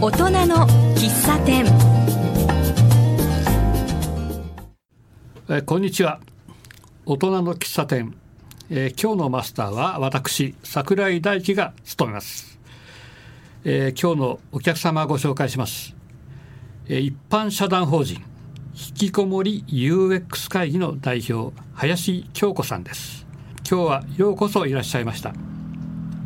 大人の喫茶店。えこんにちは。大人の喫茶店、えー今日のマスターは私桜井大樹が務めます、えー今日のお客様をご紹介します、えー一般社団法人。引きこもり UX 会議の代表林京子さんです今日はようこそいらっしゃいました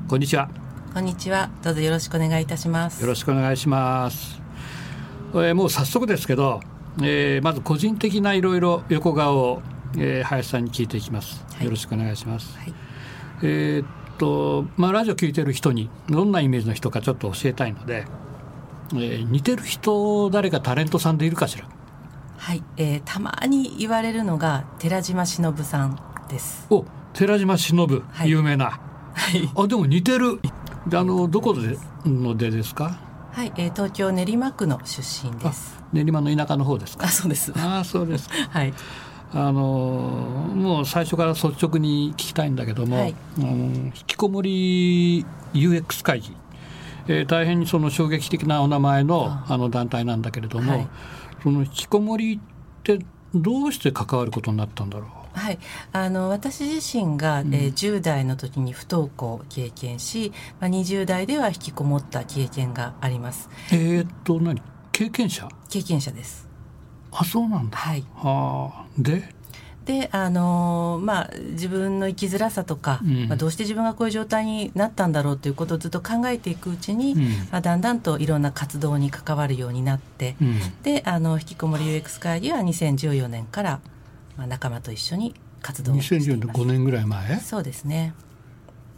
こんにちはこんにちは。どうぞよろしくお願いいたします。よろしくお願いします。えーもう早速ですけど、えーまず個人的ないろいろ横顔を、えー林さんに聞いていきます。はいよろしくお願いします。はい。えーっとまあラジオ聞いてる人にどんなイメージの人かちょっと教えたいので、えー似てる人誰かタレントさんでいるかしら。はい。えーたまに言われるのが寺島しのぶさんです。お寺島しのぶ、はい有名な。はい。あでも似てる。であのどこでのでですか？はい。えー東京練馬区の出身です。練馬の田舎の方ですか？あ、。そうです。ああそうですか。はい。あのもう最初から率直に聞きたいんだけども、はい引きこもり UX 会議、えー大変にその衝撃的なお名前のああの団体なんだけれども、はいその引きこもりってどうして関わることになったんだろはい、あの私自身が、えー10代の時に不登校を経験し、まあ、20代では引きこもった経験があります。う。えーっと何？経験者？経験者です。あそうなんだ。はい。はあ。でであのーまあ自分の生きづらさとか、うん。まあ、どうして自分がこういう状態になったんだろうということをずっと考えていくうちに、うん。まあ、だんだんといろんな活動に関わるようになって、うん。であの引きこもり UX 会議は2014年から、まあ、仲間と一緒に活動をしてい2014年ます5年ぐらい前？そうですね。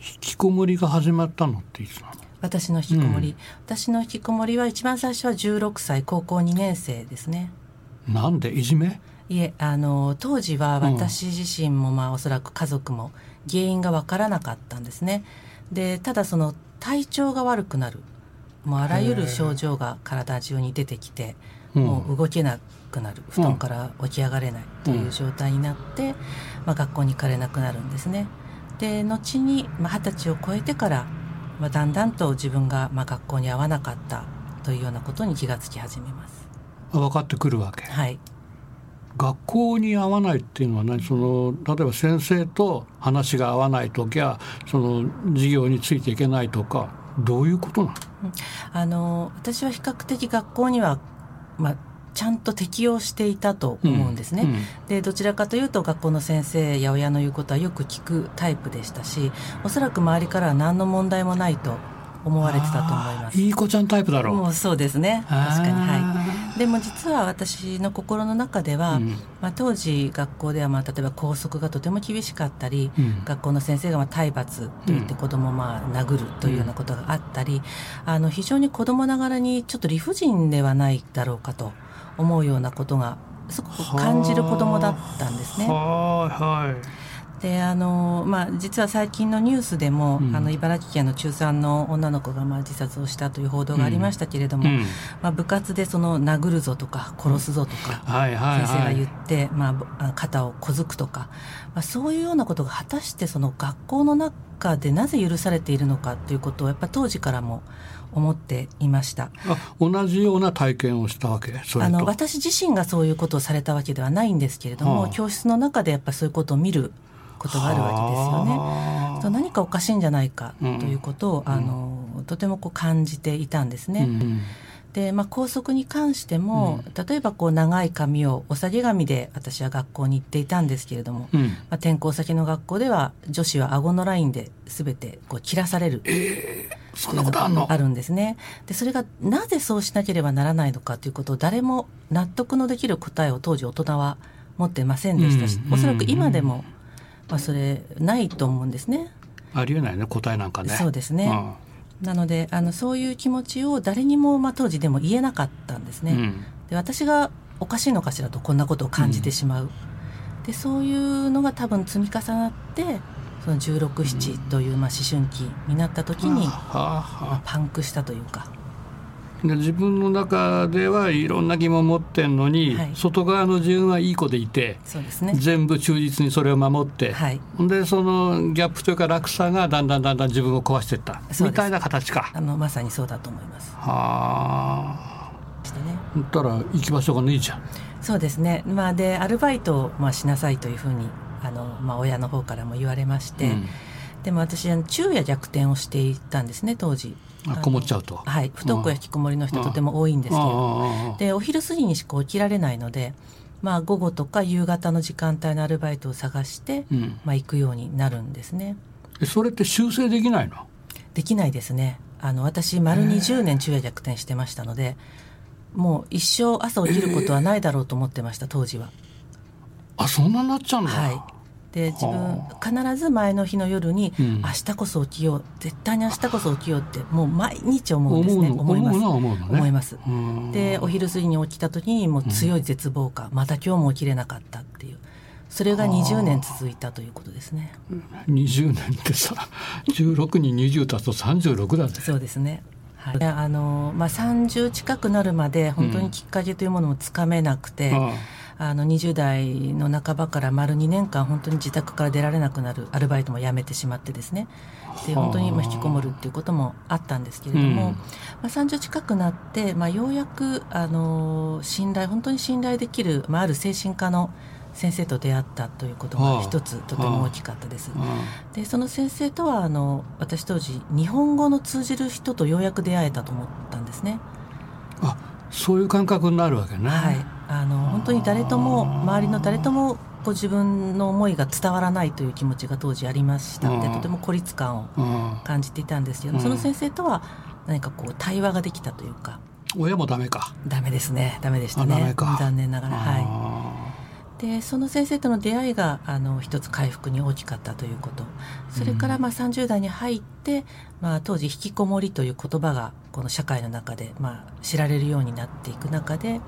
引きこもりが始まったのっていつなの？私の引きこもり、私の引きこもりは一番最初は16歳高校2年生ですね。なんで？いじめ？いえあの当時はうん。私自身も、まあおそらく家族も原因が分からなかったんですね。でただその体調が悪くなるもうあらゆる症状が体中に出てきて、うん。もう動けなくなる布団から起き上がれないという状態になって、まあ、学校に行かれなくなるんですね。で後にまあ二十、歳を超えてから、まあ、だんだんと自分がまあ学校に合わなかったというようなことに気がつき始めます。あ分かってくるわけ。はい学校に合わないっていうのは何？その例えば先生と話が合わない時やその授業についていけないとかどういうことなの？あの私は比較的学校には、まあ、ちゃんと適応していたと思うんですね。でどちらかというと学校の先生や親の言うことはよく聞くタイプでしたしおそらく周りからは何の問題もないと思われてたと思います。いい子ちゃんタイプだろう。もうそうですね確かにあはいでも実は私の心の中では、うんまあ、当時学校ではまあ例えば校則がとても厳しかったり、うん学校の先生がまあ体罰といって子供をまあ殴るというようなことがあったり、あの非常に子供ながらにちょっと理不尽ではないだろうかと思うようなことがすごく感じる子供だったんですね。はいはい。であのまあ、実は最近のニュースでも、うんあの茨城県の中3の女の子がまあ自殺をしたという報道がありましたけれども、うんまあ、部活でその殴るぞとか殺すぞとか、はいはい先生がはい。言って、まあ肩を小づくとか、まあ、そういうようなことが果たしてその学校の中でなぜ許されているのかということをやっぱ当時からも思っていました。あ同じような体験をしたわけ？あの私自身がそういうことをされたわけではないんですけれども、はあ教室の中でやっぱりそういうことを見ることがあるわけですよね。はあ。そう何かおかしいんじゃないかとうんいうことを、あのとてもこう感じていたんですね。うんで、まあ、校則に関しても、例えばこう長い髪をお下げ髪で私は学校に行っていたんですけれども、うん。まあ、転校先の学校では女子は顎のラインで全てこう切らされる。そんなことあんの？あるんですね。でそれがなぜそうしなければならないのかということを誰も納得のできる答えを当時大人は持ってませんでしたし、うん。おそらく今でも、まあ、それないと思うんですね。ありえないね答えなんかね。そうですね。なのであのそういう気持ちを誰にも、まあ、当時でも言えなかったんですね。うん。で私がおかしいのかしらとこんなことを感じてしまう、でそういうのが多分積み重なってその1617というまあ思春期になった時にパンクしたというかで自分の中ではいろんな疑問を持ってんのに、はい。外側の自分はいい子でいてそうですね。全部忠実にそれを守って、はい。でそのギャップというか落差がだんだんだんだん自分を壊していった。みたいな形か。あのまさにそうだと思います。はあ。してね。だったら行き場所がねえじゃん。そうですね、まあ、でアルバイトをまあしなさいというふうにあの、まあ、親の方からも言われまして、うん。でも私昼夜逆転をしていたんですね当時こもっちゃうと。はい不登校や引きこもりの人とても多いんですけれどでお昼過ぎにしか起きられないので、まあ、午後とか夕方の時間帯のアルバイトを探して、うん。まあ、行くようになるんですね。えそれって修正できないの？できないですね。あの私丸20年昼夜逆転してましたのでもう一生朝起きることはないだろうと思ってました当時は。あそんなになっちゃうんだ。はいで自分は必ず前の日の夜に、うん。明日こそ起きよう絶対に明日こそ起きようってもう毎日思うんですね思います。思います。うん。でお昼過ぎに起きた時にもう強い絶望感、また今日も起きれなかったっていう。それが20年続いたということですね。20年ってさ16に20足すと36だね。そうですねはい、であのまあ、30近くなるまで本当にきっかけというものもつかめなくて、ああ。の20代の半ばから丸2年間本当に自宅から出られなくなるアルバイトも辞めてしまってですね。で本当にまあ引きこもるっていうこともあったんですけれども、うん。まあ、30近くなって、まあ、ようやくあの信頼本当に信頼できる、まあ、ある精神科の先生と出会ったということが一つとても大きかったです。あでその先生とはあの私当時日本語の通じる人とようやく出会えたと思ったんですね。あそういう感覚になるわけね。はい、あの本当に誰とも周りの誰ともこう自分の思いが伝わらないという気持ちが当時ありましたのでうんとても孤立感をうん感じていたんですけどもうんその先生とは何かこう対話ができたというか親もダメか。ダメですねダメでしたね残念ながらはいあでその先生との出会いがあの一つ回復に大きかったということ。それからまあ30代に入って、まあ、当時引きこもりという言葉がこの社会の中でまあ知られるようになっていく中で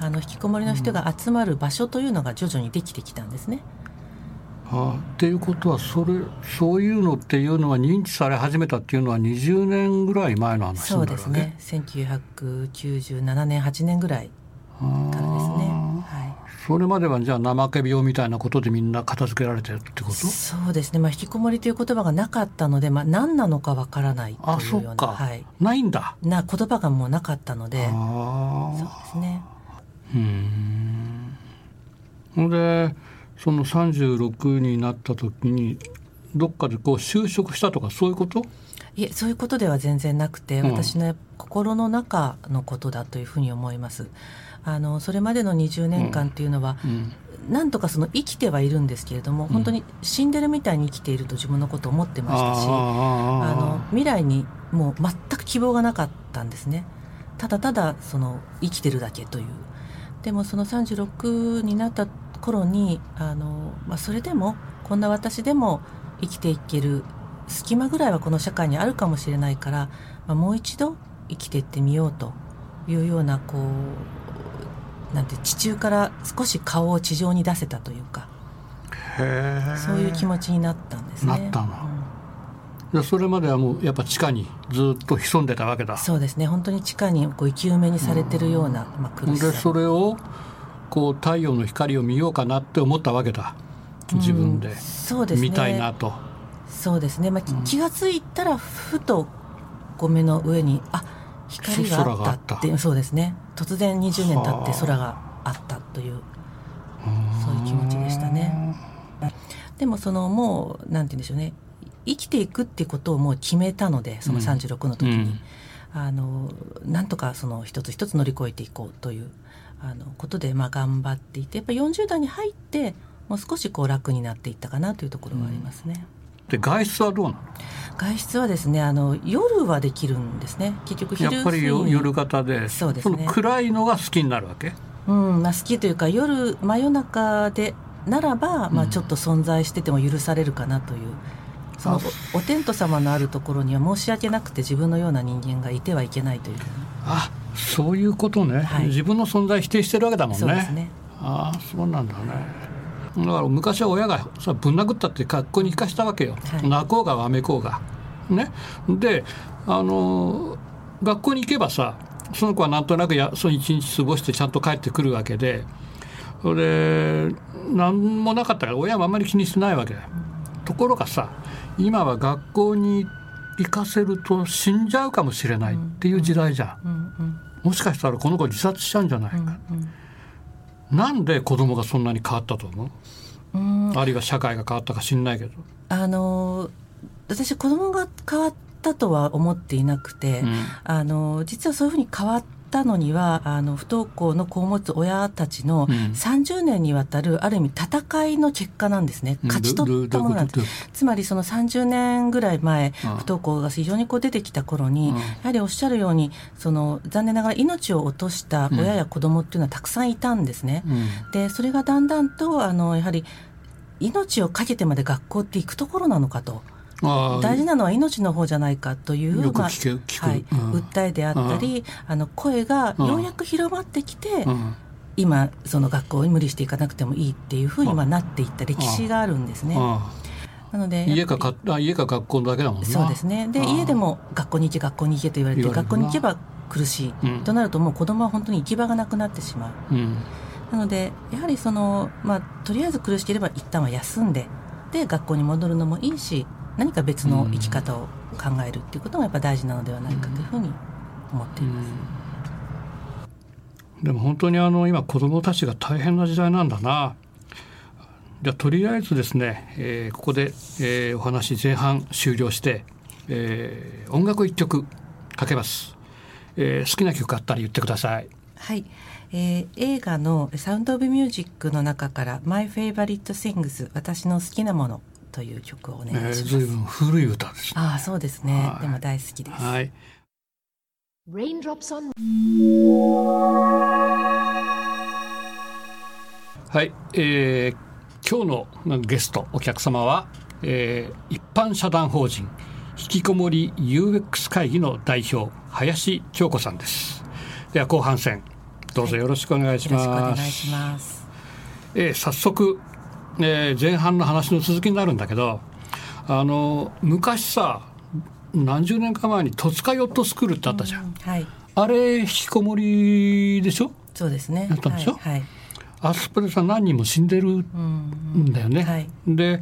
あの引きこもりの人が集まる場所というのが徐々にできてきたんですね。あっていうことはそれそういうのっていうのは認知され始めたっていうのは20年ぐらい前の話そうになるわけ？ですね。1997年8年ぐらいからですね。はいそれまではじゃあ怠け病みたいなことでみんな片付けられてるってこと？そうですね、まあ、引きこもりという言葉がなかったので、まあ、何なのかわからないとあいうようなそっか、はい、ないんだ。な言葉がもうなかったので。そうあですね。あうん。ほんでその36になった時にどっかでこう就職したとかそういうこと？いえそういうことでは全然なくて、うん。私の心の中のことだというふうに思います。あのそれまでの20年間っていうのは、うん。なんとかその生きてはいるんですけれども、本当に死んでるみたいに生きていると自分のことを思ってましたしあの未来にもう全く希望がなかったんですね。ただただその生きてるだけという。でもその36になった頃にあの、まあ、それでもこんな私でも生きていける隙間ぐらいはこの社会にあるかもしれないから、まあ、もう一度生きていってみようというようなこうなんて地中から少し顔を地上に出せたというかへえそういう気持ちになったんですね。なったのうん。でそれまではもうやっぱ地下にずっと潜んでたわけだ。そうですね。本当に地下にこう生き埋めにされてるような、まあ、苦しでさそれをこう太陽の光を見ようかなって思ったわけだ。自分で。うん。そうですね。見たいなと、そうですね、まあき気が付いたらふとこう目の上にあ光があったっていうそうですね。突然20年経って空があったというそういう気持ちでしたね。でもそのもうなんて言うんでしょうね。生きていくっていうことをもう決めたのでその36の時に、うん。あのなんとかその一つ一つ乗り越えていこうというあのことでまあ頑張っていてやっぱ40代に入ってもう少しこう楽になっていったかなというところがありますね。で外出はどうなの？外出はですねあの夜はできるんですね。結局昼やっぱり夜型で。そうですね。の暗いのが好きになるわけ？うんまあ、好きというか夜真夜中でならば、まあ、ちょっと存在してても許されるかなという、そのあおお天道様のあるところには申し訳なくて自分のような人間がいてはいけないという。あそういうことね、はい。自分の存在否定してるわけだもんね。そうですね。ああそうなんだねだから昔は親がさぶん殴ったって学校に行かしたわけよ、はい。泣こうがわめこうが。ね。であの学校に行けばさその子はなんとなくやその一日過ごしてちゃんと帰ってくるわけで。それ何もなかったから親もあんまり気にしてないわけ。ところがさ今は学校に行かせると死んじゃうかもしれないっていう時代じゃん、うんうんもしかしたらこの子自殺しちゃうんじゃないか、うんなんで子供がそんなに変わったと思う？うん。あるいは社会が変わったか知んないけど、あの私子供が変わったとは思っていなくて、うん。あの実はそういうふうに変わったのにはあの不登校の子を持つ親たちのうん。30年にわたるある意味戦いの結果なんですね。勝ち取ったものなんです。つまりその30年ぐらい前うん不登校が非常にこう出てきた頃に、うんやはりおっしゃるようにその残念ながら命を落とした親や子供っていうのはたくさんいたんですね。うん。でそれがだんだんとあのやはり命を懸けてまで学校って行くところなのかと。大事なのは命の方じゃないかというまあはいうん。訴えであったり、あの声がようやく広まってきて、うん。今その学校に無理していかなくてもいいっていうふうにまあなっていった歴史があるんですね。あなのであ家かかあ家か学校だけだもんそうですね。で家でも学校に行け学校に行けと言われて学校に行けば苦しい、うんとなるともう子供は本当に行き場がなくなってしまう。うん。なのでやはりその、まあ、とりあえず苦しければ一旦は休んでで学校に戻るのもいいし何か別の生き方を考えるっていうことがやっぱ大事なのではないかというふうに思っています。でも本当にあの今子どもたちが大変な時代なんだな。じゃあとりあえずですね、えーここで、えーお話前半終了して、えー音楽一曲かけます、えー好きな曲あったら言ってください。はい、えー映画の「サウンド・オブ・ミュージック」の中から「My Favorite Things 私の好きなもの」という曲をお願えー、いします。ずいぶん古い歌ですね。ああそうですね、はいでも大好きです。はい。Raindrops on はい、えー今日のゲストお客様は、えー一般社団法人引きこもり UX 会議の代表林京子さんです。では後半戦どうぞよろしくお願いしよろしくおます。願いします。えー早速、えー前半の話の続きになるんだけどあの昔さ何十年か前に戸塚ヨットスクールってあったじゃん、はい、あれ引きこもりでしょ？そうですね。やったんでしょ？はい、はい。あそこでさ何人も死んでるうんんだよね。はい。で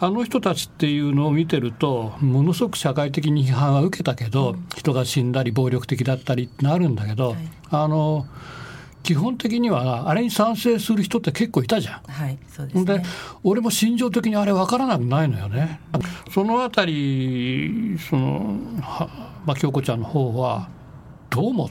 あの人たちっていうのを見てるとものすごく社会的に批判は受けたけど、人が死んだり暴力的だったりってなるんだけど、はい。あの基本的にはあれに賛成する人って結構いたじゃん。はい、そうですでね。俺も心情的にあれ分からなくないのよね。そのあたりそのは、まあ、京子ちゃんの方はどう思う？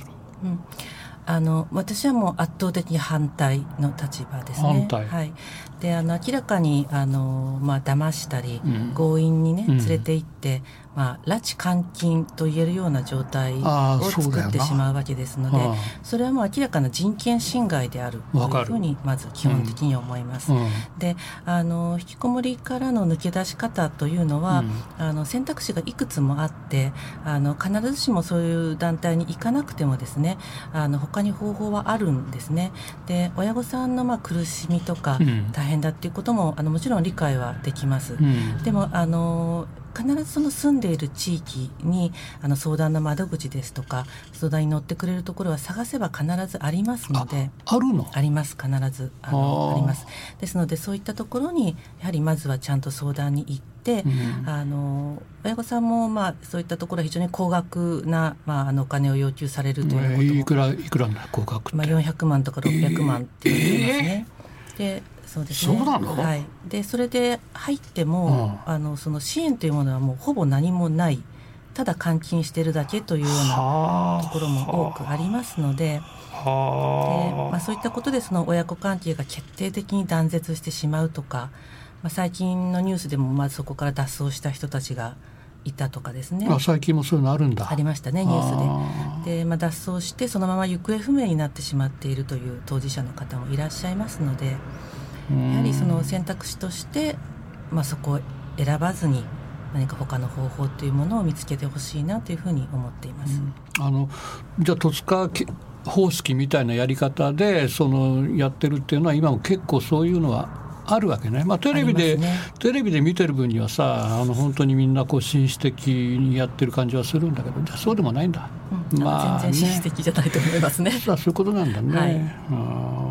あの私はもう圧倒的に反対の立場ですね。反対はい。であの明らかにあのまあ騙したり、うん強引にねうん連れて行って、まあ拉致監禁と言えるような状態を作ってしまうわけですので、それはもう明らかな人権侵害であるというふうにまず基本的に思います。うん。であの引きこもりからの抜け出し方というのは、うん。あの選択肢がいくつもあってあの必ずしもそういう団体に行かなくてもですねあの他に方法はあるんですね。で親御さんのまあ苦しみとか、うん。大変だっていうこともあのもちろん理解はできます。うん。でもあの必ずその住んでいる地域にあの相談の窓口ですとか相談に乗ってくれるところは探せば必ずありますので。あるの？あります必ず。あのあ。ります。ですのでそういったところにやはりまずはちゃんと相談に行って、うん。あの親御さんもまあそういったところは非常に高額な、まあ、あのお金を要求されるということも。いくらいくらなんだ合格って、まあ、400万とか600万って言ってますね。でそうですね。そうなの？はい、でそれで入っても、あのその支援というものはもうほぼ何もない。ただ監禁してるだけというようなはあ。ところも多くありますので。ではあ。まあ、そういったことでその親子関係が決定的に断絶してしまうとか、まあ、最近のニュースでもまずそこから脱走した人たちがいたとかですね。あ最近もそういうのあるんだ。ありましたねニューあスで。で、まあ、脱走してそのまま行方不明になってしまっているという当事者の方もいらっしゃいますので。ーやはりその選択肢として、まあ、そこを選ばずに何か他の方法というものを見つけてほしいなというふうに思っています。あのじゃあ戸塚け方式みたいなやり方でそのやってるっていうのは今も結構そういうのはあるわけね、まあ、テレビで、ね、テレビで見てる分にはさあの本当にみんなこう紳士的にやってる感じはするんだけどそうでもないんだ、うん、まあ、全然紳士的じゃないと思いますね。そういうことなんだね、はい、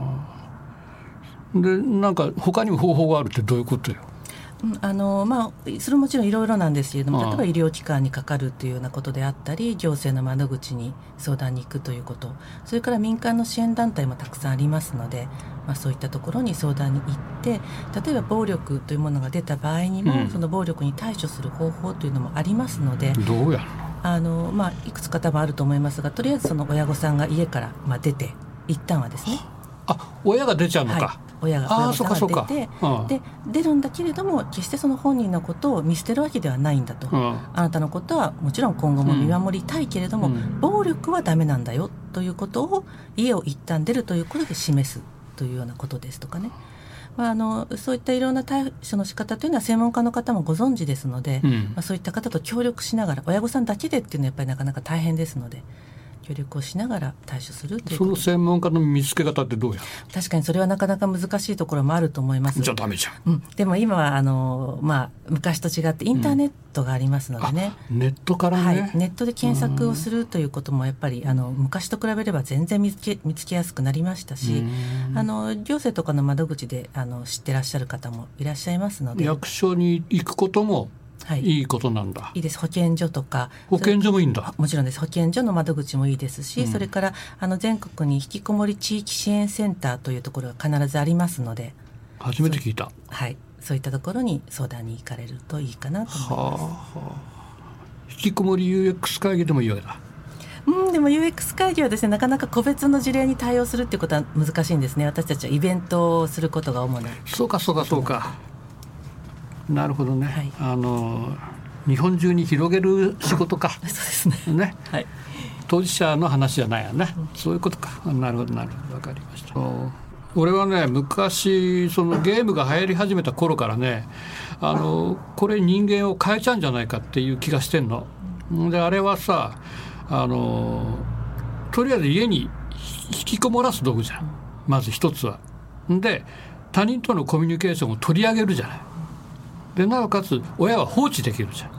でなんか他にも方法があるってどういうことよ？あのまあ、それももちろんいろいろなんですけれども、例えば医療機関にかかるというようなことであったり、行政の窓口に相談に行くということ、それから民間の支援団体もたくさんありますので、まあ、そういったところに相談に行って、例えば暴力というものが出た場合にも、うん、その暴力に対処する方法というのもありますので、どうやあのまあ、いくつか多分あると思いますが、とりあえずその親御さんが家から、まあ、出て、一旦はですね。あ親が出ちゃうのか、はい親が親が出て、で出るんだけれども決してその本人のことを見捨てるわけではないんだと、うん、あなたのことはもちろん今後も見守りたいけれども、うん、暴力はダメなんだよということを家を一旦出るということで示すというようなことですとかね。まあ、あのそういったいろんな対処の仕方というのは専門家の方もご存知ですので、うん、まあ、そういった方と協力しながら親御さんだけでっていうのはやっぱりなかなか大変ですので。協力をしながら対処するその専門家の見つけ方ってどうや？確かにそれはなかなか難しいところもあると思います。じゃダメじゃん、うん、でも今はあの、まあ、昔と違ってインターネットがありますのでね、うん、ネットからね、はい、ネットで検索をするということもやっぱりあの昔と比べれば全然見つけ見つけやすくなりましたしあの行政とかの窓口であの知ってらっしゃる方もいらっしゃいますので。役所に行くこともはい、いいことなんだ。いいです。保健所とか。保健所もいいんだ。もちろんです。保健所の窓口もいいですし、うん、それからあの全国に引きこもり地域支援センターというところが必ずありますので。初めて聞いた。はい。そういったところに相談に行かれるといいかなと思います。はあ、引きこもり UX 会議でもいいわけだ。うん、でも UX 会議はですねなかなか個別の事例に対応するっていうことは難しいんですね私たちはイベントをすることが主なそうかそうかそうかなるほどね、はい、あの日本中に広げる仕事か。そうですね。ね、はい、当事者の話じゃないよね、うん、そういうことか。なるほどなるほど。分かりました。俺はね昔そのゲームが流行り始めた頃からねあのこれ人間を変えちゃうんじゃないかっていう気がしてんの。であれはさあのとりあえず家に引きこもらす道具じゃん。まず一つは。で他人とのコミュニケーションを取り上げるじゃない。でなおかつ親は放置できるじゃん。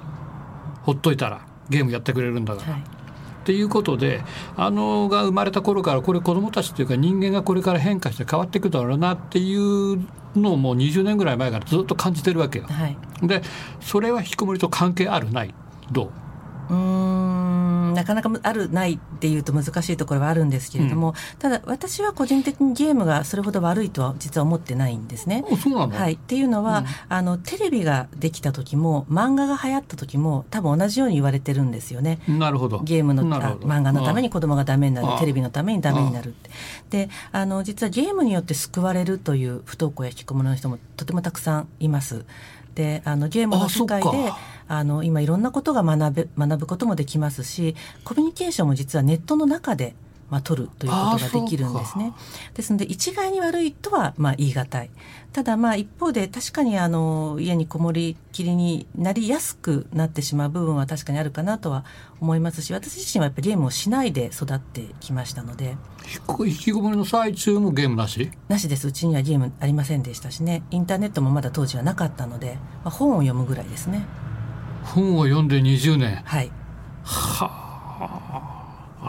ほっといたらゲームやってくれるんだから。はい。っていうことであのが生まれた頃からこれ子どもたちというか人間がこれから変化して変わっていくだろうなっていうのをもう20年ぐらい前からずっと感じてるわけよ。はい、でそれは引きこもりと関係あるない？どう？うんなかなかあるないっていうと難しいところはあるんですけれども、うん、ただ私は個人的にゲームがそれほど悪いとは実は思ってないんですね。はい、っていうのは、うん、あのテレビができた時も漫画が流行った時も多分同じように言われてるんですよね。なるほどゲームの漫画のために子供がダメになるテレビのためにダメになるって。であの実はゲームによって救われるという不登校や引きこもりの人もとてもたくさんいます。であのゲームの世界であの今いろんなことが学べ学ぶこともできますしコミュニケーションも実はネットの中でまあ、取るということができるんですね。ですので一概に悪いとはまあ言い難い。ただまあ一方で確かにあの家にこもりきりになりやすくなってしまう部分は確かにあるかなとは思いますし私自身はやっぱりゲームをしないで育ってきましたので。引きこもりの最中もゲームなし？なしです。うちにはゲームありませんでしたしね。インターネットもまだ当時はなかったので、まあ、本を読むぐらいですね。本を読んで20年。はい。はあ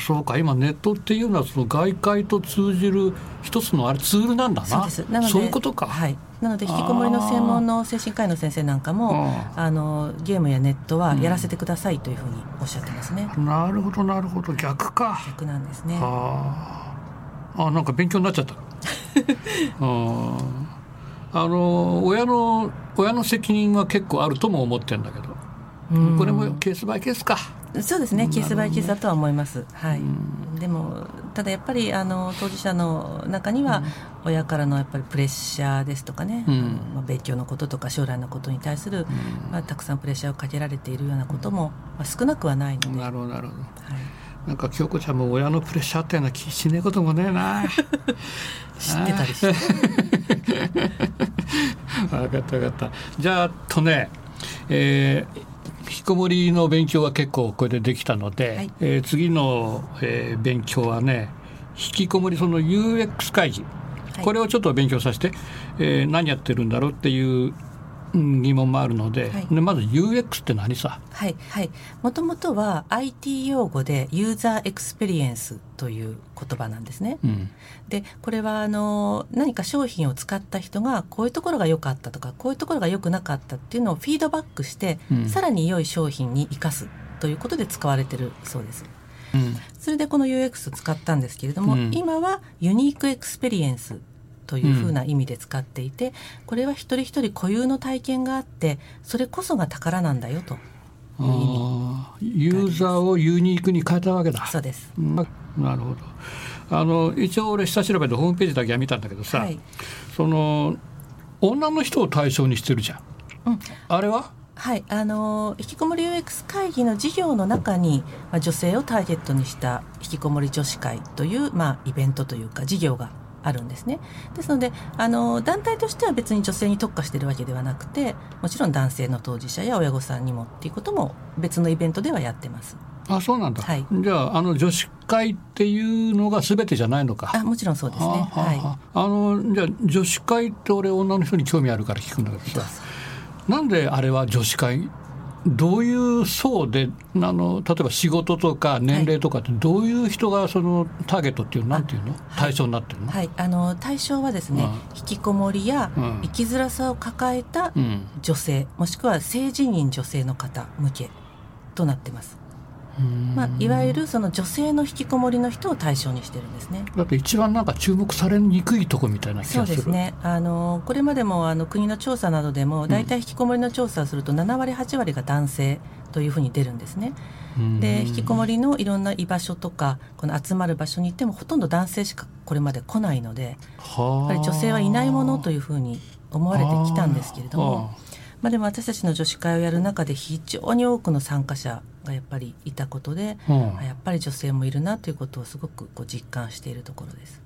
そうか今ネットっていうのはその外界と通じる一つのあれツールなんだな。そうです。なのでそういうことか、はい、なので引きこもりの専門の精神科医の先生なんかもあのゲームやネットはやらせてくださいというふうにおっしゃってますね、うん、なるほどなるほど。逆か。逆なんですね。あ。あなんか勉強になっちゃった。あ あの親の親の責任は結構あるとも思ってるんだけど。これもケースバイケースかそうですねケースバイケースだとは思います、はい、でもただやっぱりあの当事者の中には親からのやっぱりプレッシャーですとかね、うん、まあ、勉強のこととか将来のことに対する、まあ、たくさんプレッシャーをかけられているようなことも、まあ、少なくはないので。なるほどなるほど、はい。なんか京子ちゃんも親のプレッシャーっていうのは気しねえこともねえな。知ってたりして。分かった分かった。じゃあとねえー、引きこもりの勉強は結構これでできたので、はい、えー、次の、えー、勉強はね引きこもりその UX 会議、はい。これをちょっと勉強させて、えー何やってるんだろうっていううん疑問もあるので,、はい。でまず UX って何さ？はいはい。もともとは IT 用語で user experience という言葉なんですね。うん。でこれはあの何か商品を使った人がこういうところが良かったとかこういうところが良くなかったっていうのをフィードバックして、うん。さらに良い商品に生かすということで使われてるそうです。うん。それでこの UX を使ったんですけれども、うん。今は unique experience というふうな意味で使っていて、これは一人一人固有の体験があってそれこそが宝なんだよと。いうユーザーをユニークに変えたわけだ。そうです。うん。なるほど。あの一応俺下調べでホームページだけは見たんだけどさ、はい。その女の人を対象にしてるじゃん。うん。あれは？はい、あの引きこもり UX 会議の事業の中に、まあ、女性をターゲットにした引きこもり女子会という、まあ、イベントというか事業があるんですね。ですのであの団体としては別に女性に特化しているわけではなくてもちろん男性の当事者や親御さんにもっていうことも別のイベントではやってます。あそうなんだ、はいじゃああの女子会っていうのが全てじゃないのか。あもちろんそうですね。はいはああのじゃあ女子会って俺女の人に興味あるから聞くんだけどさなんであれは女子会どういう層であの例えば仕事とか年齢とかってどういう人がそのターゲットっていうの？なんていうの？対象になってるの、はい、あの対象はですね、うん。引きこもりやうん。生きづらさを抱えたうん。女性、もしくは性自認女性の方向けとなってます。まあ、いわゆるその女性の引きこもりの人を対象にしてるんですね。だって一番なんか注目されにくいとこみたいな気そうがするですね。あのこれまでもあの国の調査などでも大体引きこもりの調査をすると7割8割が男性というふうに出るんですね。うんで引きこもりのいろんな居場所とかこの集まる場所に行ってもほとんど男性しかこれまで来ないのでやっはあぱり女性はいないものというふうに思われてきたんですけれども。あまあ、でも私たちの女子会をやる中で非常に多くの参加者がやっぱりいたことで、あうん。あやっぱり女性もいるなということをすごくこう実感しているところです。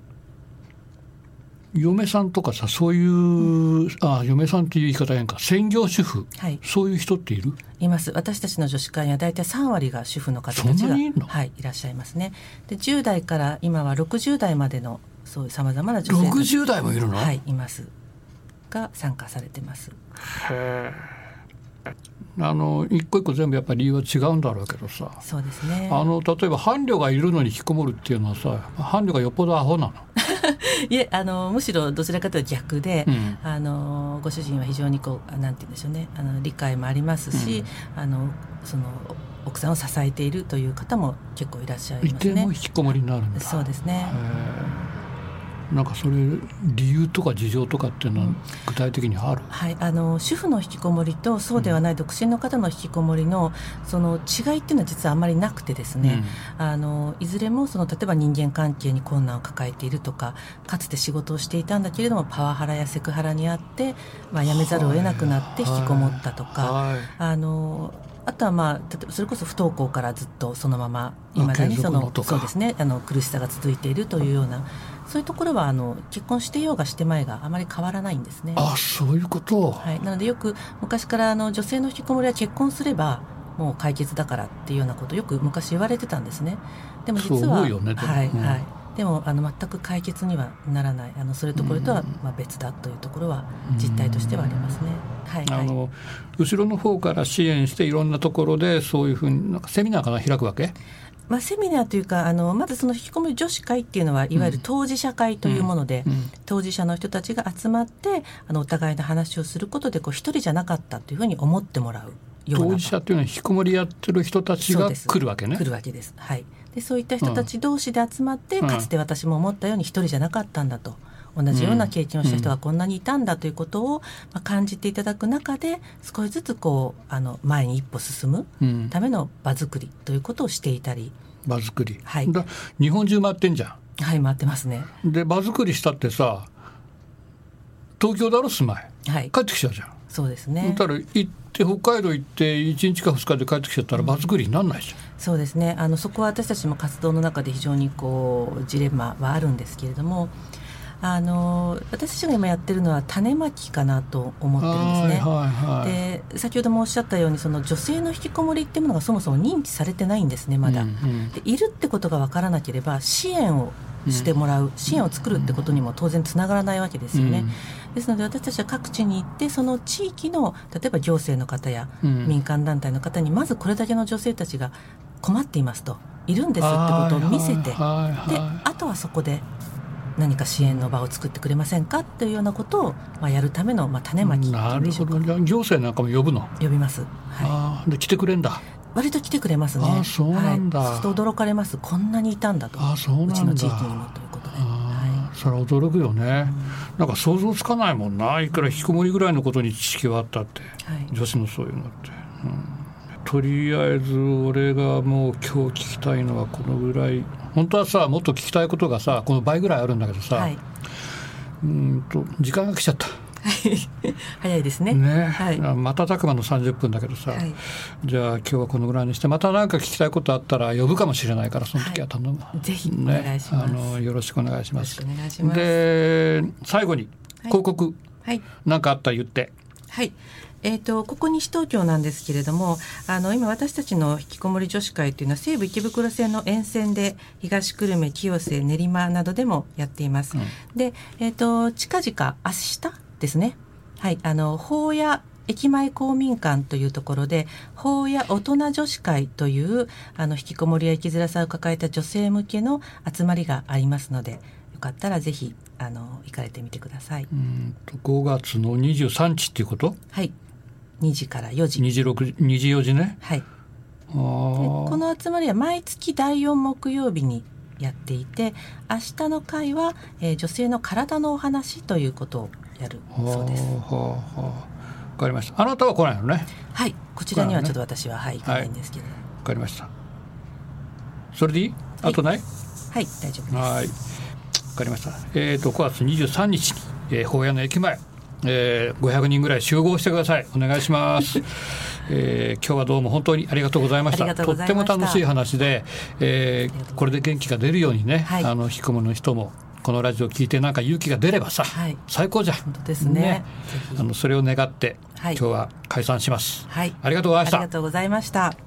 嫁さんとかさそういう、あ嫁さんっていう言い方変か。専業主婦。はい、そういう人っている？います。私たちの女子会には大体3割が主婦の方たちがはい、いらっしゃいますね。で10代から今は60代までのそういうさまざまな女性たち60代もいるの、はいいますが参加されてます。あの一個一個全部やっぱり理由は違うんだろうけどさ。そうですね。あの例えば伴侶がいるのに引きこもるっていうのはさ伴侶がよっぽどアホなの、いえあのむしろどちらかというと逆で、うん。あのご主人は非常にこうあなんて言うんでしょうね。あの理解もありますし、あのその奥さんを支えているという方も結構いらっしゃいいますね。ても引。きこもりになるそうですね。なんかそれ理由とか事情とかっていうのは具体的にある、はい、あの主婦の引きこもりとそうではない独身の方の引きこもりのその違いっていうのは実はあんまりなくてですね、あのいずれもその例えば人間関係に困難を抱えているとかかつて仕事をしていたんだけれどもパワハラやセクハラにあって、まあ、辞めざるを得なくなって引きこもったとか、はい。あのあとはまあ例えばそれこそ不登校からずっとそのままいまだに継そのそうですね。あの苦しさが続いているというようなそういうところはあの結婚してようがしてまいがあまり変わらないんですね。あそういうこと、はい、なのでよく昔からあの女性の引きこもりは結婚すればもう解決だからっていうようなことをよく昔言われてたんですね。でも実ははい、うんはい。でもあの全く解決にはならないあのそれとこれとはまあ別だというところは実態としてはありますね。はい、はい。あの後ろの方から支援していろんなところでそういうふうになんかセミナーかな？開くわけ？まあセミナーというかあのまずその引きこもり女子会っていうのはいわゆる当事者会というもので、うん。当事者の人たちが集まってあのお互いの話をすることでこう一人じゃなかったというふうに思ってもらうような当事者っていうのは引きこもりやってる人たちが来るわけね。来るわけです。はい。でそういった人たち同士で集まって、うん。かつて私も思ったように一人じゃなかったんだと。同じような経験をした人がこんなにいたんだということを、まあ、感じていただく中で少しずつこうあの前に一歩進むうん。ための場作りということをしていたり、場作り、はい。だ日本中回ってんじゃはい回ってますね。んで場作りしたってさ東京だろ住まい。はい。帰ってきちゃうじゃん。そうですだね。ったら行って北海道行って1日か2日で帰ってきちゃったら場作りになんないじゃん、そうですね。あのそこは私たちも活動の中で非常にこうジレンマはあるんですけれどもあの私たちが今やってるのは種まきかなと思ってるんですね。はいはいはいで先ほどもおっしゃったようにその女性の引きこもりっていうものがそもそも認知されてないんですねまだ。うんうんでいるってことが分からなければ支援をしてもらう、支援を作るってことにも当然つながらないわけですよね。ですので私たちは各地に行ってその地域の例えば行政の方や民間団体の方にまずこれだけの女性たちが困っていますといるんですってことを見せて、であとはそこで何か支援の場を作ってくれませんかというようなことを、まあ、やるための、まあ、種まきなるほど。行政なんかも呼ぶの？呼びます、はい、で来てくれんだ。割と来てくれますね。あそうなんだ、はい、驚かれます。こんなにいたんだと。あそうなんだ。うちの地域にもということで、はい、それは驚くよね、うん、なんか想像つかないもんな。いくら引きこもりぐらいのことに知識はあったって、はい、女子のそういうのって、うん、とりあえず俺がもう今日聞きたいのはこのぐらい本当はさもっと聞きたいことがさこの倍ぐらいあるんだけどさ、はい、うんと時間が来ちゃった。早いですね。ね、はい、瞬く間の30分だけどさ、はい、じゃあ今日はこのぐらいにしてまた何か聞きたいことあったら呼ぶかもしれないからその時は頼む、はい、ぜひお願いします、ね、あのよろしくお願いします。お願いします。で最後に広告、はい、何かあったら言って。はいえーと、ここ西東京なんですけれどもあの今私たちの引きこもり女子会というのは西武池袋線の沿線で東久留米清瀬練馬などでもやっています。うん、で、えーと、近々明日ですねはいあの法屋駅前公民館というところで法や大人女子会というあの引きこもりや生きづらさを抱えた女性向けの集まりがありますのでよかったらぜひあの行かれてみてください。うん5月の23日っていうこと？はい2時から4時2時 ,6 2時4時ねはいこの集まりは毎月第4木曜日にやっていて明日の会は、えー、女性の体のお話ということをやるそうです。はあはあ、わかりました。あなたは来ないのね。はい、こちらにはちょっと私は、はい行かないんですけど。わ、かりました。それでいい？あとない？はい、大丈夫です。はい、わかりました。えっ、ー、と5月23日に、えー、法屋の駅前。えー、500人ぐらい集合してください。お願いします、えー、今日はどうも本当にありがとうございました。とっても楽しい話で、えー、これで元気が出るようにね、はい、あの引きこもりの人もこのラジオを聞いてなんか勇気が出ればさ、はい、最高じゃん。本当ですね、ね、あのそれを願って、はい、今日は解散します、はい、ありがとうございました。ありがとうございました